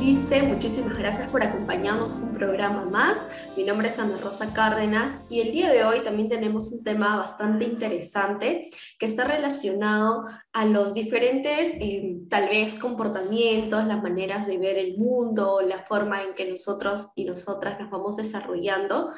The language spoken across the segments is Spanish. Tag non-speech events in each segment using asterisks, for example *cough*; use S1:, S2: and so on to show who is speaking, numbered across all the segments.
S1: Muchísimas gracias por acompañarnos un programa más. Mi nombre es Ana Rosa Cárdenas y el día de hoy también tenemos un tema bastante interesante que está relacionado a los diferentes, eh, tal vez, comportamientos, las maneras de ver el mundo, la forma en que nosotros y nosotras nos vamos desarrollando,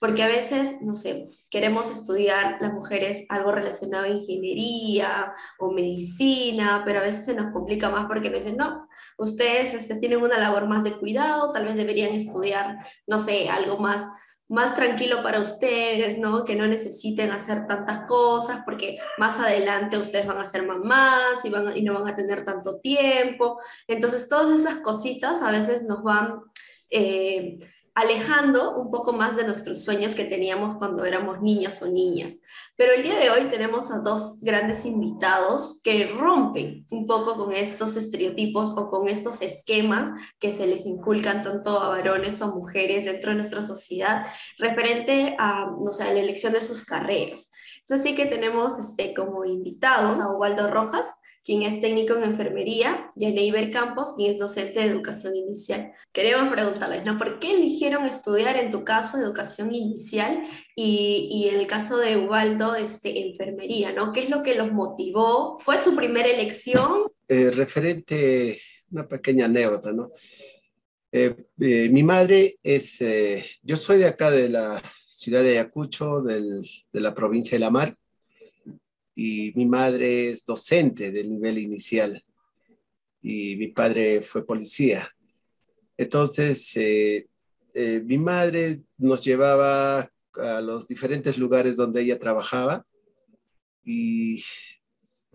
S1: porque a veces, no sé, queremos estudiar las mujeres algo relacionado a ingeniería o medicina, pero a veces se nos complica más porque nos dicen, no, ustedes este, tienen una labor más de cuidado, tal vez deberían estudiar, no sé, algo más más tranquilo para ustedes, ¿no? Que no necesiten hacer tantas cosas porque más adelante ustedes van a ser mamás y, van, y no van a tener tanto tiempo. Entonces, todas esas cositas a veces nos van eh, alejando un poco más de nuestros sueños que teníamos cuando éramos niños o niñas. Pero el día de hoy tenemos a dos grandes invitados que rompen un poco con estos estereotipos o con estos esquemas que se les inculcan tanto a varones o mujeres dentro de nuestra sociedad referente a, no sé, la elección de sus carreras. Es así que tenemos este, como invitados a Ubaldo Rojas, quien es técnico en enfermería, y a Neiber Campos, quien es docente de educación inicial. Queremos preguntarles, ¿no? ¿Por qué eligieron estudiar en tu caso educación inicial y, y en el caso de Ubaldo, este, enfermería, ¿no? ¿Qué es lo que los motivó? ¿Fue su primera elección?
S2: Eh, referente, una pequeña anécdota, ¿no? Eh, eh, mi madre es, eh, yo soy de acá de la ciudad de Ayacucho, del, de la provincia de La Mar, y mi madre es docente del nivel inicial y mi padre fue policía. Entonces, eh, eh, mi madre nos llevaba a los diferentes lugares donde ella trabajaba y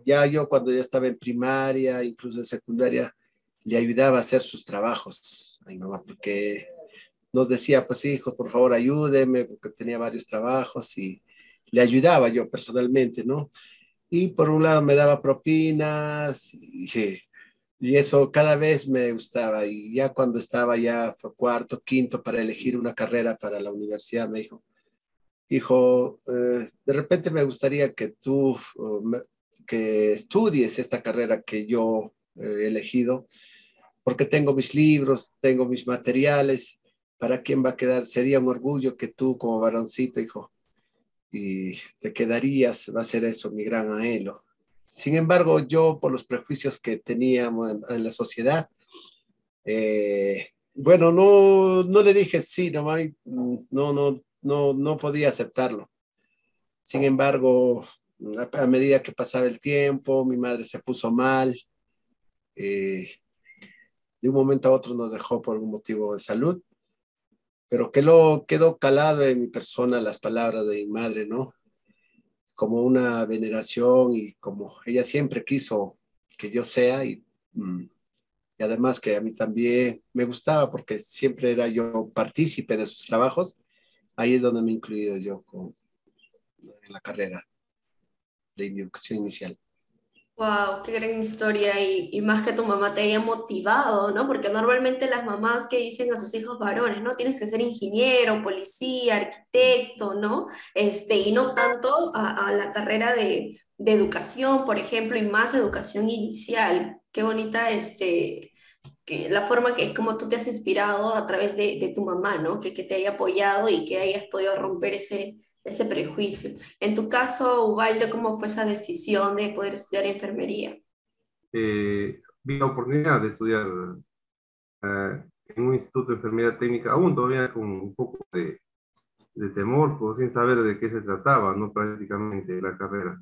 S2: ya yo cuando ya estaba en primaria, incluso en secundaria, le ayudaba a hacer sus trabajos a mi mamá porque nos decía, pues hijo, por favor ayúdeme, porque tenía varios trabajos y le ayudaba yo personalmente, ¿no? Y por un lado me daba propinas y, eso cada vez me gustaba. Y ya cuando estaba ya cuarto, quinto para elegir una carrera para la universidad, me dijo, hijo, eh, de repente me gustaría que tú que estudies esta carrera que yo he elegido, porque tengo mis libros, tengo mis materiales, ¿para quién va a quedar? Sería un orgullo que tú como varoncito, hijo, y te quedarías, va a ser eso mi gran anhelo. Sin embargo, yo por los prejuicios que teníamos en, la sociedad, eh, bueno, no, no le dije sí, no, no, no, no, podía aceptarlo. Sin embargo, a, medida que pasaba el tiempo, mi madre se puso mal. Eh, de un momento a otro nos dejó por un motivo de salud pero quedó, quedó calado en mi persona las palabras de mi madre, ¿no? Como una veneración y como ella siempre quiso que yo sea y, mm, y además que a mí también me gustaba porque siempre era yo partícipe de sus trabajos, ahí es donde me he incluido yo con, en la carrera de educación inicial.
S1: Wow, qué gran historia y, más que tu mamá te haya motivado, ¿no? Porque normalmente las mamás que dicen a sus hijos varones, ¿no? Tienes que ser ingeniero, policía, arquitecto, ¿no? Este, y no tanto a, la carrera de, educación, por ejemplo, y más educación inicial. Qué bonita este, la forma que como tú te has inspirado a través de, tu mamá, ¿no? Que te haya apoyado y que hayas podido romper ese ese prejuicio. En tu caso, Ubaldo, ¿cómo fue esa decisión de poder estudiar enfermería?
S3: Eh, vi la oportunidad de estudiar eh, en un instituto de enfermería técnica, aún todavía con un poco de, de temor, pues, sin saber de qué se trataba, no prácticamente la carrera.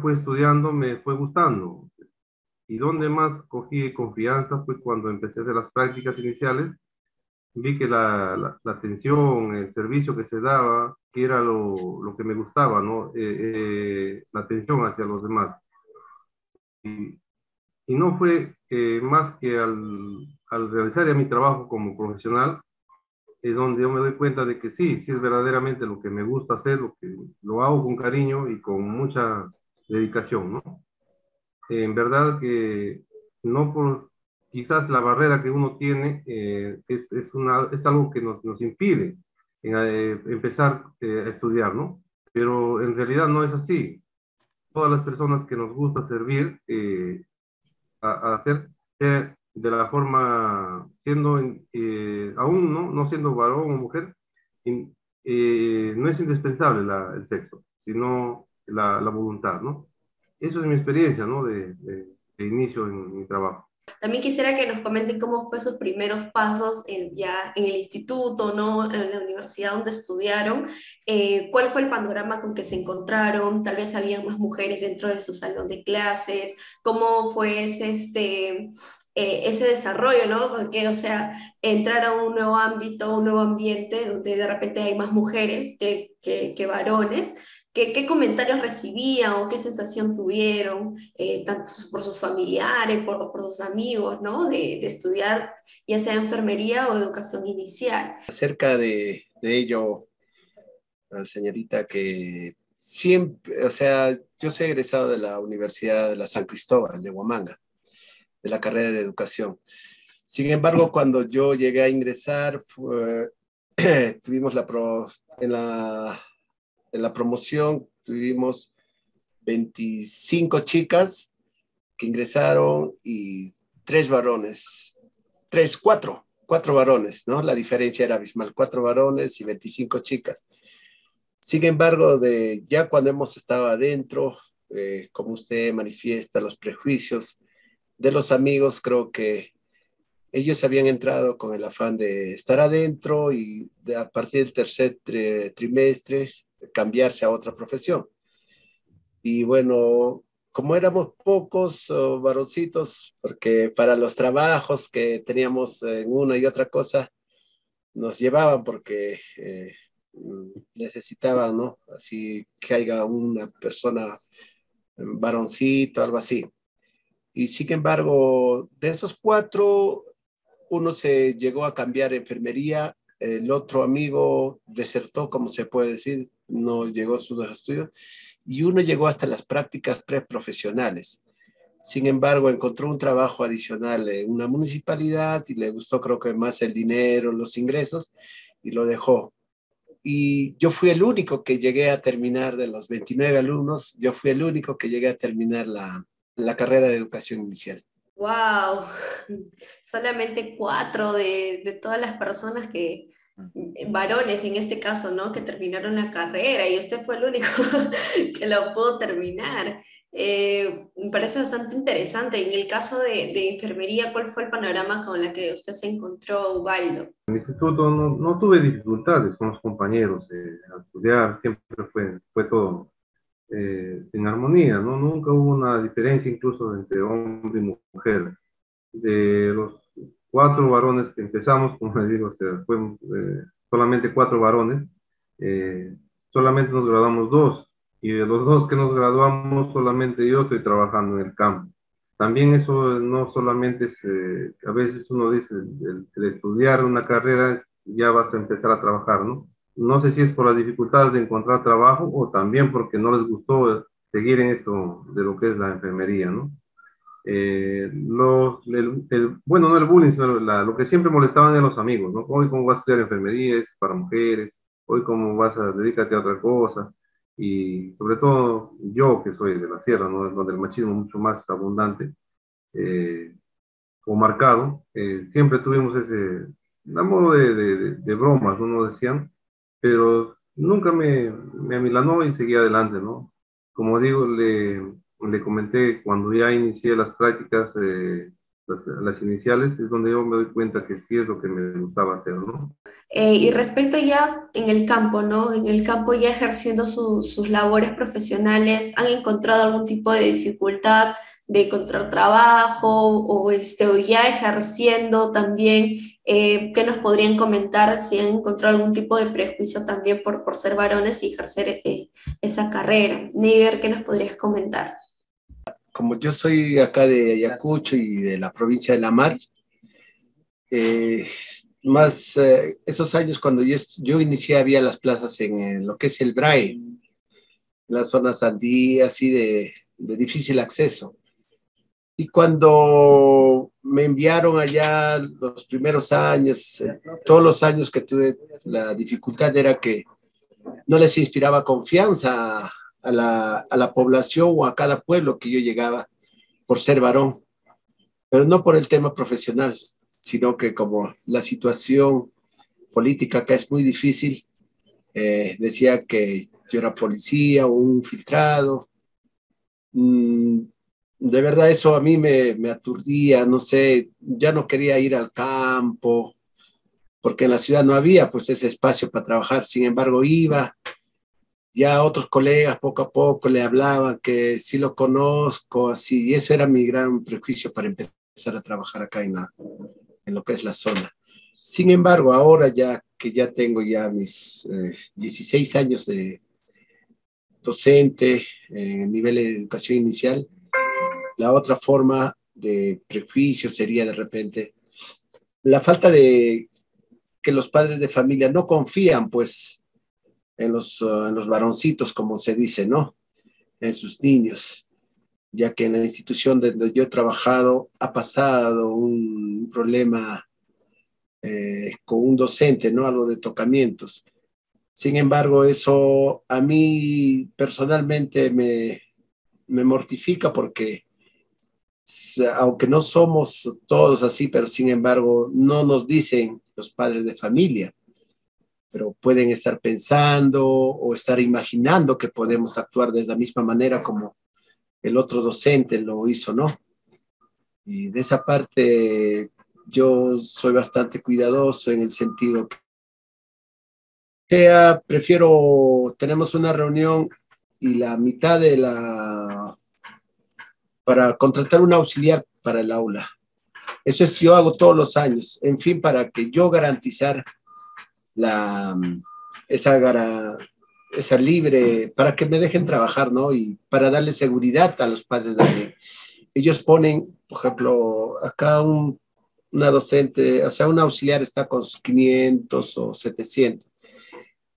S3: Fui estudiando, me fue gustando. Y donde más cogí confianza fue cuando empecé a hacer las prácticas iniciales vi que la, la, atención, el servicio que se daba, que era lo, lo que me gustaba, ¿no? Eh, eh, la atención hacia los demás. Y, y no fue eh, más que al, al, realizar ya mi trabajo como profesional, es donde yo me doy cuenta de que sí, sí es verdaderamente lo que me gusta hacer, lo que lo hago con cariño y con mucha dedicación, ¿no? En verdad que no por quizás la barrera que uno tiene eh, es, es, una, es algo que nos, nos impide eh, empezar eh, a estudiar, ¿no? Pero en realidad no es así. Todas las personas que nos gusta servir, a, a hacer de la forma, siendo, eh, aún ¿no? no siendo varón o mujer, eh, no es indispensable la, el sexo, sino la, la, voluntad, ¿no? Eso es mi experiencia, ¿no? De, de, de, inicio en mi trabajo.
S1: También quisiera que nos comenten cómo fue sus primeros pasos en, ya en el instituto, ¿no? En la universidad donde estudiaron. Eh, ¿Cuál fue el panorama con que se encontraron? Tal vez había más mujeres dentro de su salón de clases. ¿Cómo fue ese, este, eh, ese desarrollo, ¿no? Porque, o sea, entrar a un nuevo ámbito, un nuevo ambiente donde de repente hay más mujeres que, que, que varones, ¿Qué, ¿Qué, comentarios recibían o qué sensación tuvieron, eh, tanto por sus familiares, por, por sus amigos, ¿no? De, de, estudiar ya sea enfermería o educación inicial.
S2: Acerca de, de ello, señorita, que siempre, o sea, yo soy egresado de la Universidad de la San Cristóbal de Huamanga de la carrera de educación. Sin embargo, cuando yo llegué a ingresar, fue, *clears throat* tuvimos la, pro, en, la, en la promoción, tuvimos 25 chicas que ingresaron y tres varones, tres, cuatro, cuatro varones, ¿no? La diferencia era abismal, cuatro varones y 25 chicas. Sin embargo, de, ya cuando hemos estado adentro, eh, como usted manifiesta, los prejuicios, de los amigos, creo que ellos habían entrado con el afán de estar adentro y a partir del tercer tri trimestre cambiarse a otra profesión. Y bueno, como éramos pocos oh, varoncitos, porque para los trabajos que teníamos en una y otra cosa, nos llevaban porque eh, necesitaban, ¿no? Así que haya una persona, varoncito, algo así. Y sin embargo, de esos cuatro, uno se llegó a cambiar enfermería, el otro amigo desertó, como se puede decir, no llegó a sus estudios, y uno llegó hasta las prácticas preprofesionales. Sin embargo, encontró un trabajo adicional en una municipalidad y le gustó creo que más el dinero, los ingresos, y lo dejó. Y yo fui el único que llegué a terminar de los 29 alumnos, yo fui el único que llegué a terminar la, la carrera de educación inicial.
S1: ¡Wow! *laughs* Solamente cuatro de, de todas las personas que, varones en este caso, ¿no? Que terminaron la carrera y usted fue el único *laughs* que lo pudo terminar. Eh, me parece bastante interesante. En el caso de, de, enfermería, ¿cuál fue el panorama con el que usted se encontró, Ubaldo?
S3: En el instituto no, no tuve dificultades con los compañeros eh, a estudiar, siempre fue, fue todo eh, en armonía, ¿no? Nunca hubo una diferencia incluso entre hombre y mujer. De los cuatro varones que empezamos, *laughs* como les digo, o sea, eh, solamente cuatro varones, eh, solamente nos graduamos dos, y de los dos que nos graduamos, solamente yo estoy trabajando en el campo. También eso no solamente es, eh, a veces uno dice, el, el estudiar una carrera ya vas a empezar a trabajar, ¿no? No sé si es por las dificultades de encontrar trabajo o también porque no les gustó seguir en esto de lo que es la enfermería, ¿no? Eh, bueno, no el bullying, sino lo que siempre molestaban eran los amigos, ¿no? Hoy cómo vas a estudiar enfermería, es para mujeres, hoy cómo vas a dedicarte a otra cosa, y sobre todo yo que soy de la sierra, ¿no? Donde el machismo es mucho más abundante eh, o marcado, eh, siempre tuvimos ese, a modo de, bromas, uno decían, pero nunca me, me amilanó y seguí adelante, ¿no? Como digo, le, le comenté cuando ya inicié las prácticas, eh, las, iniciales, es donde yo me doy cuenta que sí es lo que me gustaba hacer, ¿no?
S1: Eh, y respecto ya en el campo, ¿no? En el campo ya ejerciendo su, sus labores profesionales, ¿han encontrado algún tipo de dificultad de encontrar trabajo o, este, ya ejerciendo también? Eh, ¿Qué nos podrían comentar si han encontrado algún tipo de prejuicio también por, por ser varones y ejercer eh, esa carrera? Neiber, ¿qué nos podrías comentar?
S2: Como yo soy acá de Ayacucho y de la provincia de La Mar, eh, más esos años cuando yo, inicié había las plazas en, lo que es el BRAE, las zonas andías así de difícil acceso. Y cuando me enviaron allá los primeros años, eh, todos los años que tuve, la dificultad era que no les inspiraba confianza a la, a la población o a cada pueblo que yo llegaba por ser varón, pero no por el tema profesional, sino que como la situación política acá es muy difícil, eh, decía que yo era policía o un infiltrado. Mm, de verdad eso a mí me, aturdía, no sé, ya no quería ir al campo, porque en la ciudad no había pues ese espacio para trabajar, sin embargo iba, ya otros colegas poco a poco le hablaban que sí lo conozco, así, y eso era mi gran prejuicio para empezar a trabajar acá en, en lo que es la zona. Sin embargo, ahora ya que ya tengo ya mis 16 eh, años de docente en el nivel de educación inicial, la otra forma de prejuicio sería de repente la falta de que los padres de familia no confían pues en los, uh, en los varoncitos, como se dice, ¿no? En sus niños, ya que en la institución donde yo he trabajado ha pasado un problema eh, con un docente, ¿no? Algo de tocamientos. Sin embargo, eso a mí personalmente me, me mortifica porque aunque no somos todos así, pero sin embargo no nos dicen los padres de familia, pero pueden estar pensando o estar imaginando que podemos actuar de la misma manera como el otro docente lo hizo, ¿no? Y de esa parte yo soy bastante cuidadoso en el sentido que sea, prefiero, tenemos una reunión y la mitad de la, para contratar un auxiliar para el aula. Eso es, yo hago todos los años, en fin, para que yo garantizar la, esa, esa libre, para que me dejen trabajar, ¿no? Y para darle seguridad a los padres también. Ellos ponen, por ejemplo, acá un, una docente, o sea, un auxiliar está con 500 o 700.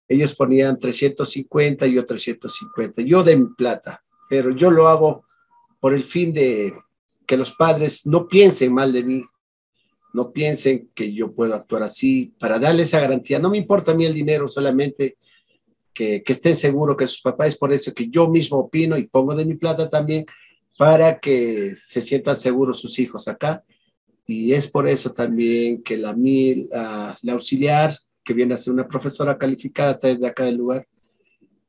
S2: Ellos ponían 350 y yo 350. Yo de mi plata, pero yo lo hago por el fin de que los padres no piensen mal de mí, no piensen que yo puedo actuar así, para darle esa garantía. No me importa a mí el dinero, solamente que, estén seguros que sus papás, es por eso que yo mismo opino y pongo de mi plata también para que se sientan seguros sus hijos acá. Y es por eso también que la, uh, la auxiliar, que viene a ser una profesora calificada de acá del lugar,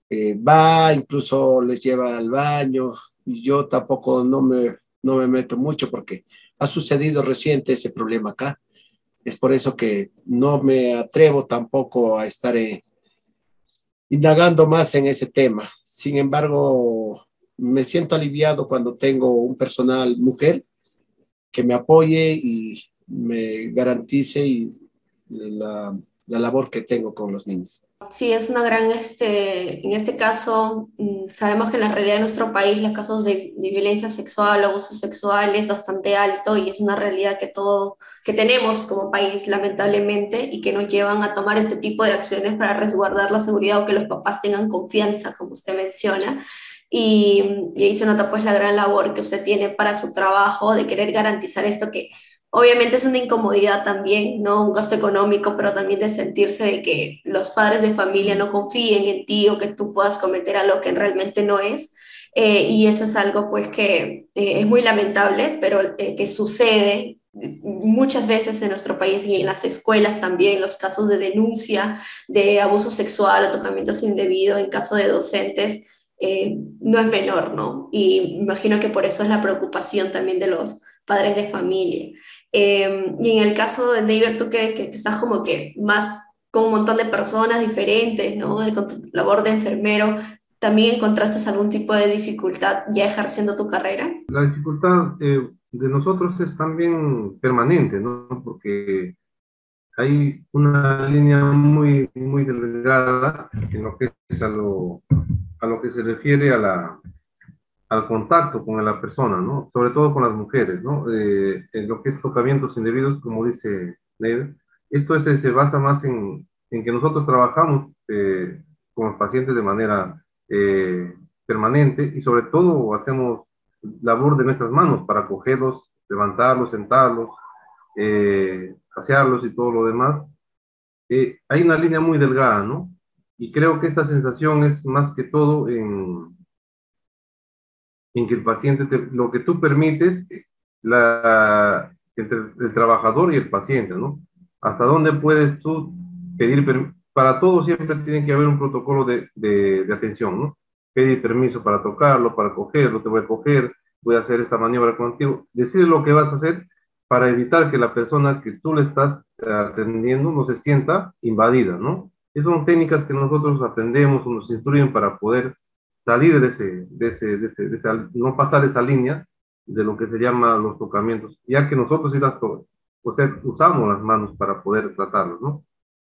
S2: eh, va, incluso les lleva al baño, yo tampoco no me, no me meto mucho porque ha sucedido reciente ese problema acá. Es por eso que no me atrevo tampoco a estar eh, indagando más en ese tema. Sin embargo, me siento aliviado cuando tengo un personal mujer que me apoye y me garantice y la, la labor que tengo con los niños.
S1: Sí, es una gran, este, en este caso, mm, sabemos que en la realidad de nuestro país los casos de, violencia sexual, abuso sexual es bastante alto y es una realidad que todo, que tenemos como país lamentablemente y que nos llevan a tomar este tipo de acciones para resguardar la seguridad o que los papás tengan confianza, como usted menciona. Y, y ahí se nota pues la gran labor que usted tiene para su trabajo de querer garantizar esto que Obviamente es una incomodidad también, ¿no? Un gasto económico, pero también de sentirse de que los padres de familia no confíen en ti o que tú puedas cometer algo que realmente no es. Eh, y eso es algo pues que eh, es muy lamentable, pero eh, que sucede muchas veces en nuestro país y en las escuelas también, los casos de denuncia de abuso sexual o tocamientos indebidos en caso de docentes, no es menor, ¿no? Y imagino que por eso es la preocupación también de los padres de familia. Em, y en el caso de David, tú que, que, estás como que más con un montón de personas diferentes, ¿no? Con tu labor de enfermero, ¿también encontraste algún tipo de dificultad ya ejerciendo tu carrera?
S3: La dificultad eh, de nosotros es también permanente, ¿no? Porque hay una línea muy, muy delgada en lo que es a lo, a lo que se refiere a la, al contacto con la persona, ¿no? Sobre todo con las mujeres, ¿no? Eh, en lo que es tocamientos indebidos, como dice Ned, Esto se basa más en, en, que nosotros trabajamos eh, con los pacientes de manera eh, permanente y sobre todo hacemos labor de nuestras manos para cogerlos, levantarlos, sentarlos, eh, pasearlos y todo lo demás. Eh, hay una línea muy delgada, ¿no? Y creo que esta sensación es más que todo en, en que el paciente, lo que tú permites, la, entre el trabajador y el paciente, ¿no? ¿Hasta dónde puedes tú pedir Para todo siempre tiene que haber un protocolo de, de, de atención, ¿no? Pedir permiso para tocarlo, para cogerlo, te voy a coger, voy a hacer esta maniobra contigo. Decir lo que vas a hacer para evitar que la persona que tú le estás eh, atendiendo no se sienta invadida, ¿no? Esas son técnicas que nosotros aprendemos o nos instruyen para poder salir de ese, de ese, de ese, de ese no pasar esa línea de lo que se llama los tocamientos, ya que nosotros sí las, sea, usamos las manos para poder tratarlos, ¿no?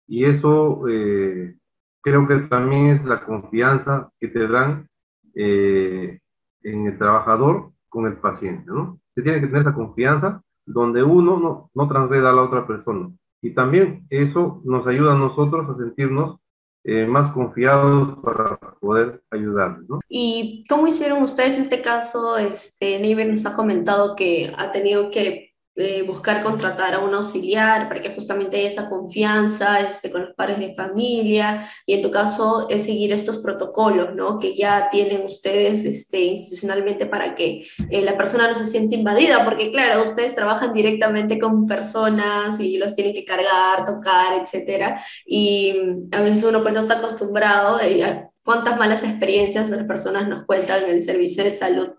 S3: Y eso eh, creo que también es la confianza que te dan eh, en el trabajador con el paciente, ¿no? Se tiene que tener esa confianza donde uno no, no transgreda a la otra persona. Y también eso nos ayuda a nosotros a sentirnos eh, más confiados para poder ayudarles. ¿no?
S1: ¿Y cómo hicieron ustedes este caso? Este, Neighbor nos ha comentado que ha tenido que buscar contratar a un auxiliar para que justamente haya esa confianza este, con los padres de familia y en tu caso es seguir estos protocolos ¿no? que ya tienen ustedes este, institucionalmente para que eh, la persona no se siente invadida, porque claro, ustedes trabajan directamente con personas y los tienen que cargar, tocar, etcétera, y a veces uno pues no está acostumbrado, eh, cuántas malas experiencias las personas nos cuentan en el servicio de salud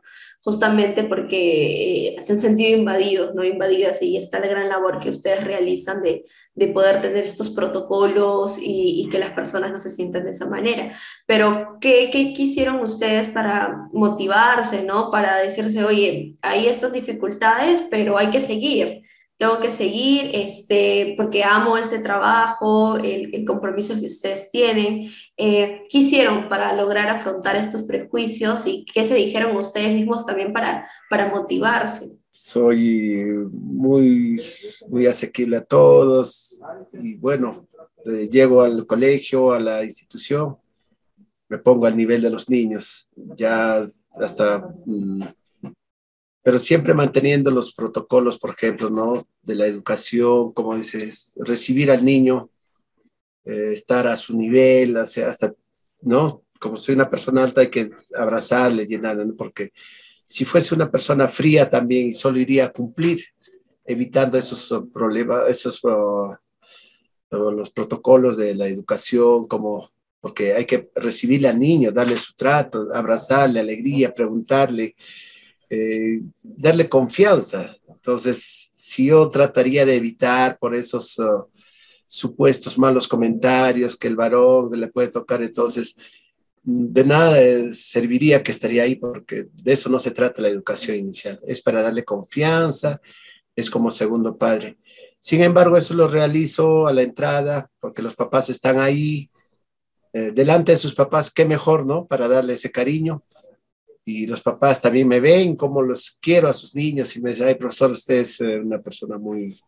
S1: justamente porque eh, se han sentido invadidos, no invadidas, y está la gran labor que ustedes realizan de, de poder tener estos protocolos y, y, que las personas no se sientan de esa manera. Pero, ¿qué, ¿qué, hicieron ustedes para motivarse, ¿no? Para decirse, oye, hay estas dificultades, pero hay que seguir tengo que seguir, este, porque amo este trabajo, el, el compromiso que ustedes tienen. Eh, ¿Qué hicieron para lograr afrontar estos prejuicios y qué se dijeron ustedes mismos también para, para motivarse?
S2: Soy muy, muy asequible a todos y bueno, eh, llego al colegio, a la institución, me pongo al nivel de los niños, ya hasta mm, pero siempre manteniendo los protocolos, por ejemplo, ¿no? De la educación, como dices, recibir al niño, eh, estar a su nivel, hasta, ¿no? Como soy una persona alta, hay que abrazarle, llenarle, ¿no? Porque si fuese una persona fría también solo iría a cumplir, evitando esos uh, problemas, esos uh, los protocolos de la educación, como porque hay que recibirle al niño, darle su trato, abrazarle, alegría, preguntarle, eh, darle confianza. Entonces, si yo trataría de evitar por esos uh, supuestos malos comentarios que el varón le puede tocar, entonces de nada eh, serviría que estaría ahí porque de eso no se trata la educación inicial. Es para darle confianza, es como segundo padre. Sin embargo, eso lo realizo a la entrada porque los papás están ahí, eh, delante de sus papás, qué mejor, ¿no? Para darle ese cariño y los papás también me ven como los quiero a sus niños y me dicen, ay, profesor, usted es eh, una persona muy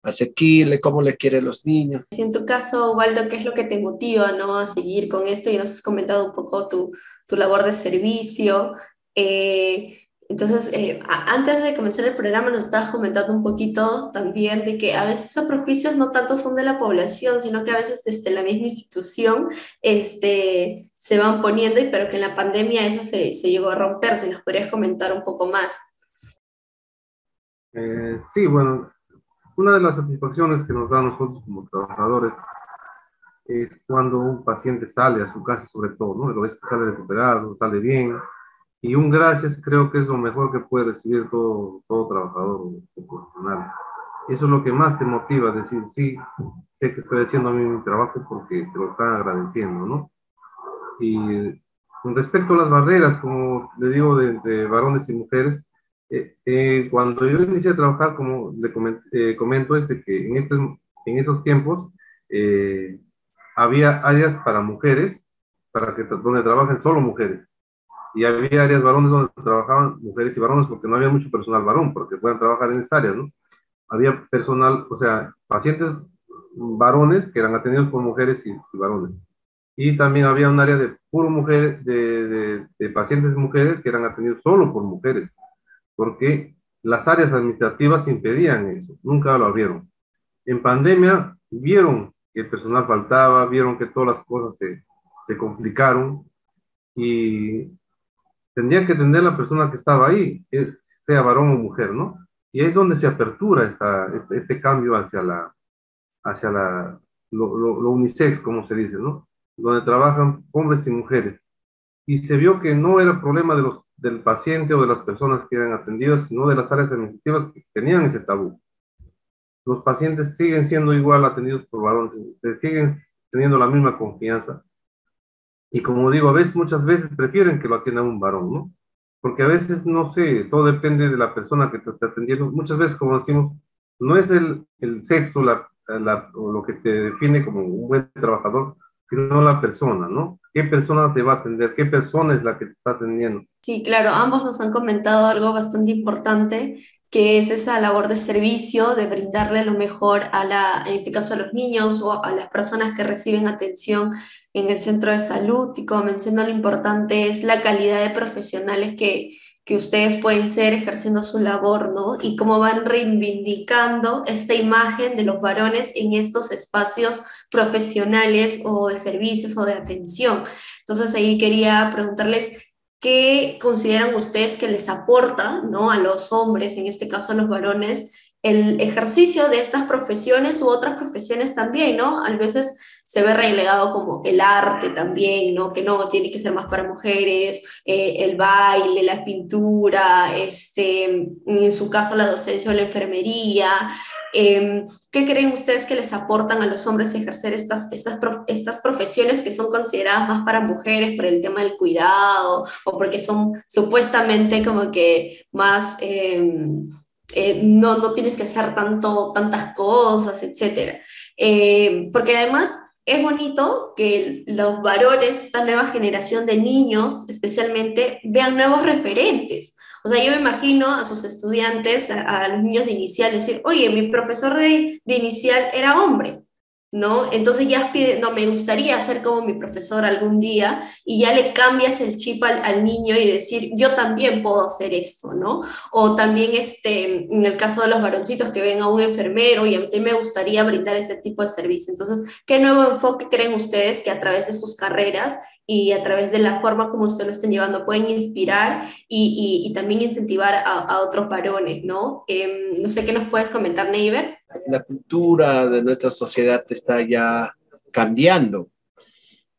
S2: asequible, cómo le quieren los niños.
S1: Y en tu caso, Waldo, ¿qué es lo que te motiva ¿no? a seguir con esto? Y nos has comentado un poco tu, tu labor de servicio. Eh, entonces, eh, antes de comenzar el programa nos estabas comentando un poquito también de que a veces esos prejuicios no tanto son de la población, sino que a veces desde la misma institución este, se van poniendo, y pero que en la pandemia eso se, se llegó a romper. Si nos podrías comentar un poco más.
S3: Eh, sí, bueno, una de las satisfacciones que nos da a nosotros como trabajadores es cuando un paciente sale a su casa, sobre todo, ¿no? Lo ves que sale recuperado, sale bien, y un gracias creo que es lo mejor que puede recibir todo, todo trabajador o profesional. Eso es lo que más te motiva, decir, sí, sé que estoy haciendo mi trabajo porque te lo están agradeciendo, ¿no? Y con respecto a las barreras, como le digo, de, varones y mujeres, eh, eh, cuando yo inicié a trabajar, como le eh, comento, es de que en, estos, en esos tiempos había áreas para mujeres, para que donde trabajen solo mujeres y había áreas varones donde trabajaban mujeres y varones porque no había mucho personal varón porque puedan trabajar en esas áreas, ¿no? Había personal, o sea, pacientes varones que eran atendidos por mujeres y, varones. Y también había un área de puro mujeres, de, de, pacientes mujeres que eran atendidos solo por mujeres, porque las áreas administrativas impedían eso, nunca lo abrieron. En pandemia vieron que el personal faltaba, vieron que todas las cosas se, se complicaron y tendría que atender la persona que estaba ahí, sea varón o mujer, ¿no? Y es donde se apertura esta, este, este, cambio hacia la, hacia la, lo, lo, unisex, como se dice, ¿no? Donde trabajan hombres y mujeres. Y se vio que no era problema de los, del paciente o de las personas que eran atendidas, sino de las áreas administrativas que tenían ese tabú. Los pacientes siguen siendo igual atendidos por varones, se siguen teniendo la misma confianza y como digo, a veces, muchas veces prefieren que lo atienda un varón, ¿no? Porque a veces, no sé, todo depende de la persona que te está atendiendo. Muchas veces, como decimos, no es el, el sexo la, lo que te define como un buen trabajador, sino la persona, ¿no? ¿Qué persona te va a atender? ¿Qué persona es la que te está atendiendo?
S1: Sí, claro, ambos nos han comentado algo bastante importante, que es esa labor de servicio, de brindarle lo mejor a la, en este caso a los niños o a las personas que reciben atención en el centro de salud. Y como mencionó, lo importante es la calidad de profesionales que, que ustedes pueden ser ejerciendo su labor, ¿no? Y cómo van reivindicando esta imagen de los varones en estos espacios profesionales o de servicios o de atención. Entonces ahí quería preguntarles ¿Qué consideran ustedes que les aporta ¿no? a los hombres, en este caso a los varones, el ejercicio de estas profesiones u otras profesiones también, ¿no? A veces se ve relegado como el arte también, ¿no? Que no tiene que ser más para mujeres, eh, el baile, la pintura, este, en su caso la docencia o la enfermería. Em, ¿Qué creen ustedes que les aportan a los hombres ejercer estas, estas, estas profesiones que son consideradas más para mujeres por el tema del cuidado o porque son supuestamente como que más... Em, eh, no, no tienes que hacer tanto, tantas cosas, etc. Eh, porque además es bonito que los varones, esta nueva generación de niños especialmente, vean nuevos referentes. O sea, yo me imagino a sus estudiantes, a, los niños de inicial, decir, oye, mi profesor de, de inicial era hombre. ¿No? Entonces ya pide, no, me gustaría ser como mi profesor algún día y ya le cambias el chip al, niño y decir, yo también puedo hacer esto, ¿no? O también este, en el caso de los varoncitos que ven a un enfermero y a mí me gustaría brindar este tipo de servicio. Entonces, ¿qué nuevo enfoque creen ustedes que a través de sus carreras y a través de la forma como ustedes lo estén llevando pueden inspirar y, y, también incentivar a, a, otros varones, ¿no? Em, no sé qué nos puedes comentar, Neiber.
S2: La cultura de nuestra sociedad está ya cambiando.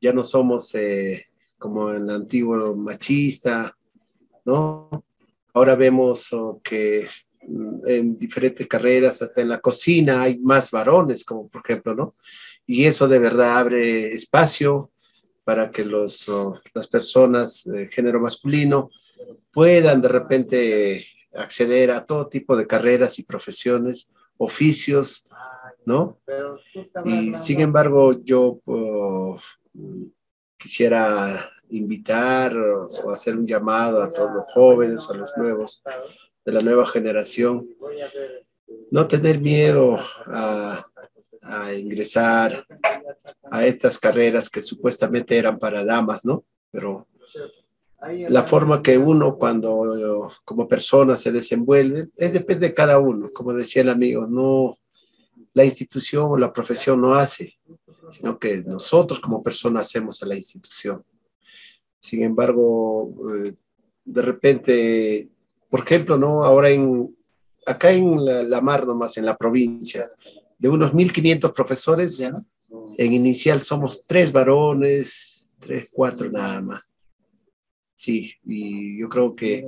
S2: Ya no somos eh, como el antiguo machista, ¿no? Ahora vemos oh, que mm, en diferentes carreras, hasta en la cocina, hay más varones, como por ejemplo, ¿no? Y eso de verdad abre espacio para que los, las personas de género masculino puedan de repente acceder a todo tipo de carreras y profesiones, oficios, ¿no? Y sin embargo, yo quisiera invitar o hacer un llamado a todos los jóvenes, a los nuevos, de la nueva generación, no tener miedo a, a ingresar a estas carreras que supuestamente eran para damas, ¿no? Pero la forma que uno cuando como persona se desenvuelve es depende de cada uno, como decía el amigo, no la institución o la profesión no hace, sino que nosotros como personas hacemos a la institución. Sin embargo, eh, de repente, por ejemplo, ¿no? Ahora en, acá en la, la Mar nomás, en la provincia, de unos 1.500 profesores, en inicial somos tres varones, tres, cuatro nada más. Sí, y yo creo que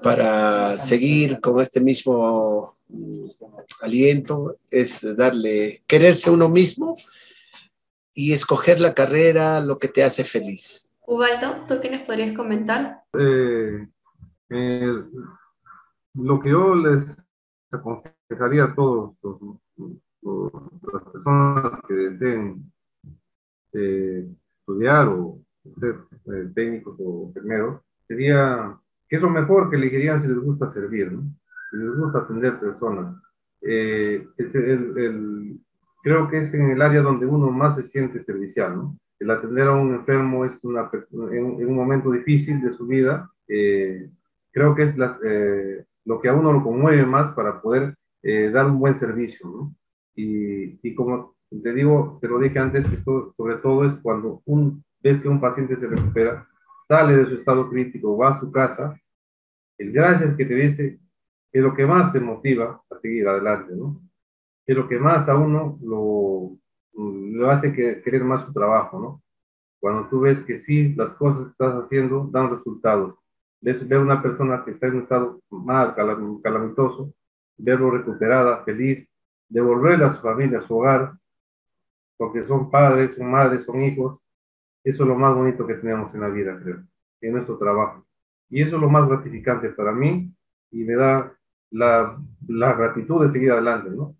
S2: para seguir con este mismo aliento es darle, quererse uno mismo y escoger la carrera, lo que te hace feliz.
S1: Ubaldo, ¿tú qué nos podrías comentar?
S3: Eh, eh, lo que yo les aconsejaría a todos los las personas que deseen eh, estudiar o eh, técnicos o enfermeros, sería, ¿qué es lo mejor que elegirían si les gusta servir, ¿no? si les gusta atender personas? Eh, creo que es en el área donde uno más se siente servicial, ¿no? El atender a un enfermo es en, un momento difícil de su vida, eh, creo que es lo que a uno lo conmueve más para poder dar un buen servicio, ¿no? Y, como te digo, te lo dije antes, sobre todo es cuando un, ves que un paciente se recupera, sale de su estado crítico, va a su casa, el gracias que te dice es lo que más te motiva a seguir adelante, ¿no? Es lo que más a uno lo, lo hace que, querer más su trabajo, ¿no? Cuando tú ves que sí, las cosas que estás haciendo dan resultados. Ves, ver una persona que está en un estado mal, calamitoso, verlo recuperada, feliz, devolverle a su familia, a su hogar, porque son padres, son madres, son hijos. Eso es lo más bonito que tenemos en la vida, creo, en nuestro trabajo. Y eso es lo más gratificante para mí y me da la, la gratitud de seguir adelante, ¿no?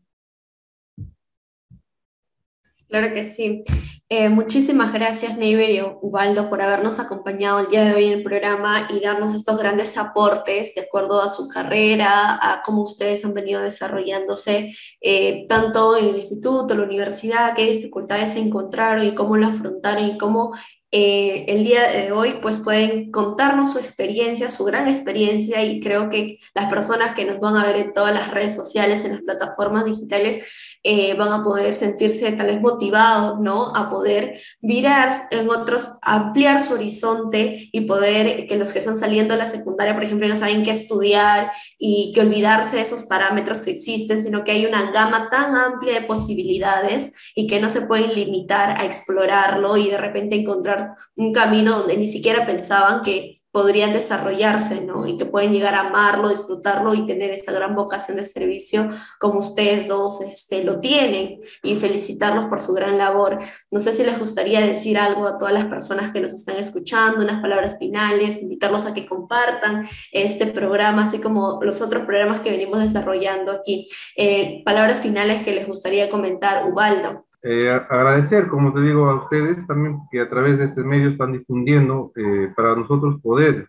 S1: Claro que sí. Eh, muchísimas gracias, Neiber y Ubaldo, por habernos acompañado el día de hoy en el programa y darnos estos grandes aportes de acuerdo a su carrera, a cómo ustedes han venido desarrollándose eh, tanto en el instituto, la universidad, qué dificultades se encontraron y cómo lo afrontaron y cómo eh, el día de hoy pues pueden contarnos su experiencia, su gran experiencia y creo que las personas que nos van a ver en todas las redes sociales, en las plataformas digitales, eh, van a poder sentirse tal vez motivados, ¿no? A poder virar en otros, ampliar su horizonte y poder, que los que están saliendo de la secundaria, por ejemplo, no saben qué estudiar y que olvidarse de esos parámetros que existen, sino que hay una gama tan amplia de posibilidades y que no se pueden limitar a explorarlo y de repente encontrar un camino donde ni siquiera pensaban que podrían desarrollarse, ¿no? Y que pueden llegar a amarlo, disfrutarlo y tener esa gran vocación de servicio como ustedes dos este, lo tienen y felicitarlos por su gran labor. No sé si les gustaría decir algo a todas las personas que nos están escuchando, unas palabras finales, invitarlos a que compartan este programa, así como los otros programas que venimos desarrollando aquí. Eh, palabras finales que les gustaría comentar, Ubaldo.
S3: Eh, agradecer, como te digo, a ustedes también que a través de este medio están difundiendo eh, para nosotros poder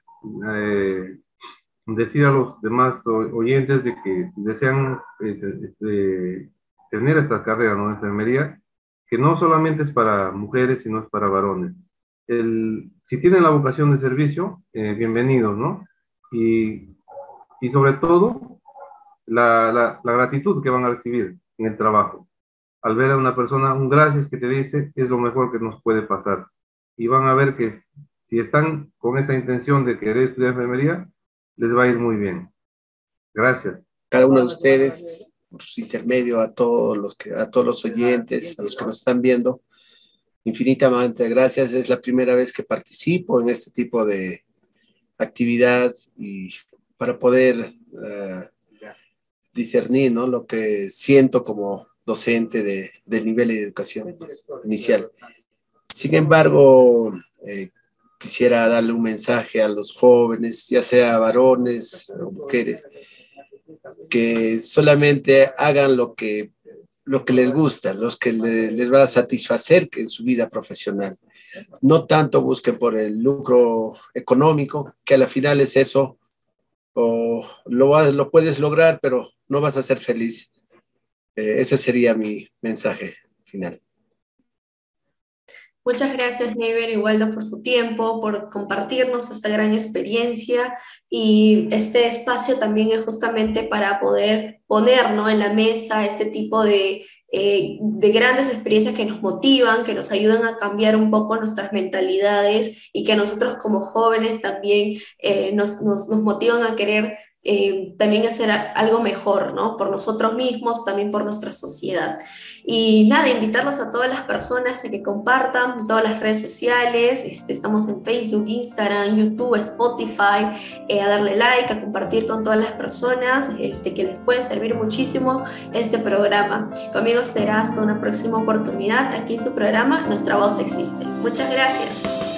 S3: eh, decir a los demás oyentes de que desean este, tener esta carrera ¿no? de enfermería, que no solamente es para mujeres, sino es para varones. El, si tienen la vocación de servicio, bienvenidos, ¿no? Y, y sobre todo, la, la, la gratitud que van a recibir en el trabajo al ver a una persona, un gracias que te dice, es lo mejor que nos puede pasar. Y van a ver que si están con esa intención de querer estudiar enfermería, les va a ir muy bien. Gracias.
S2: Cada uno de ustedes, por su intermedio, a todos los que, a todos los oyentes, a los que nos están viendo, infinitamente gracias. Es la primera vez que participo en este tipo de actividad y para poder uh, discernir ¿no? lo que siento como docente de, del nivel de educación inicial. Sin embargo, eh, quisiera darle un mensaje a los jóvenes, ya sea varones o mujeres, que solamente hagan lo que, lo que les gusta, los que les va a satisfacer en su vida profesional. No tanto busquen por el lucro económico, que a la final es eso, o lo, lo puedes lograr, pero no vas a ser feliz. Eh, ese sería mi mensaje final.
S1: Muchas gracias, Never y por su tiempo, por compartirnos esta gran experiencia. Y este espacio también es justamente para poder poner en la mesa este tipo de, eh, de, grandes experiencias que nos motivan, que nos ayudan a cambiar un poco nuestras mentalidades y que nosotros como jóvenes también eh, nos, nos, nos motivan a querer eh, también hacer algo mejor, ¿no? Por nosotros mismos, también por nuestra sociedad. Y nada, invitarlos a todas las personas a que compartan todas las redes sociales, este, estamos en Facebook, Instagram, YouTube, Spotify, eh, a darle like, a compartir con todas las personas, este, que les puede servir muchísimo este programa. Conmigo será hasta una próxima oportunidad aquí en su programa Nuestra Voz Existe. Muchas gracias.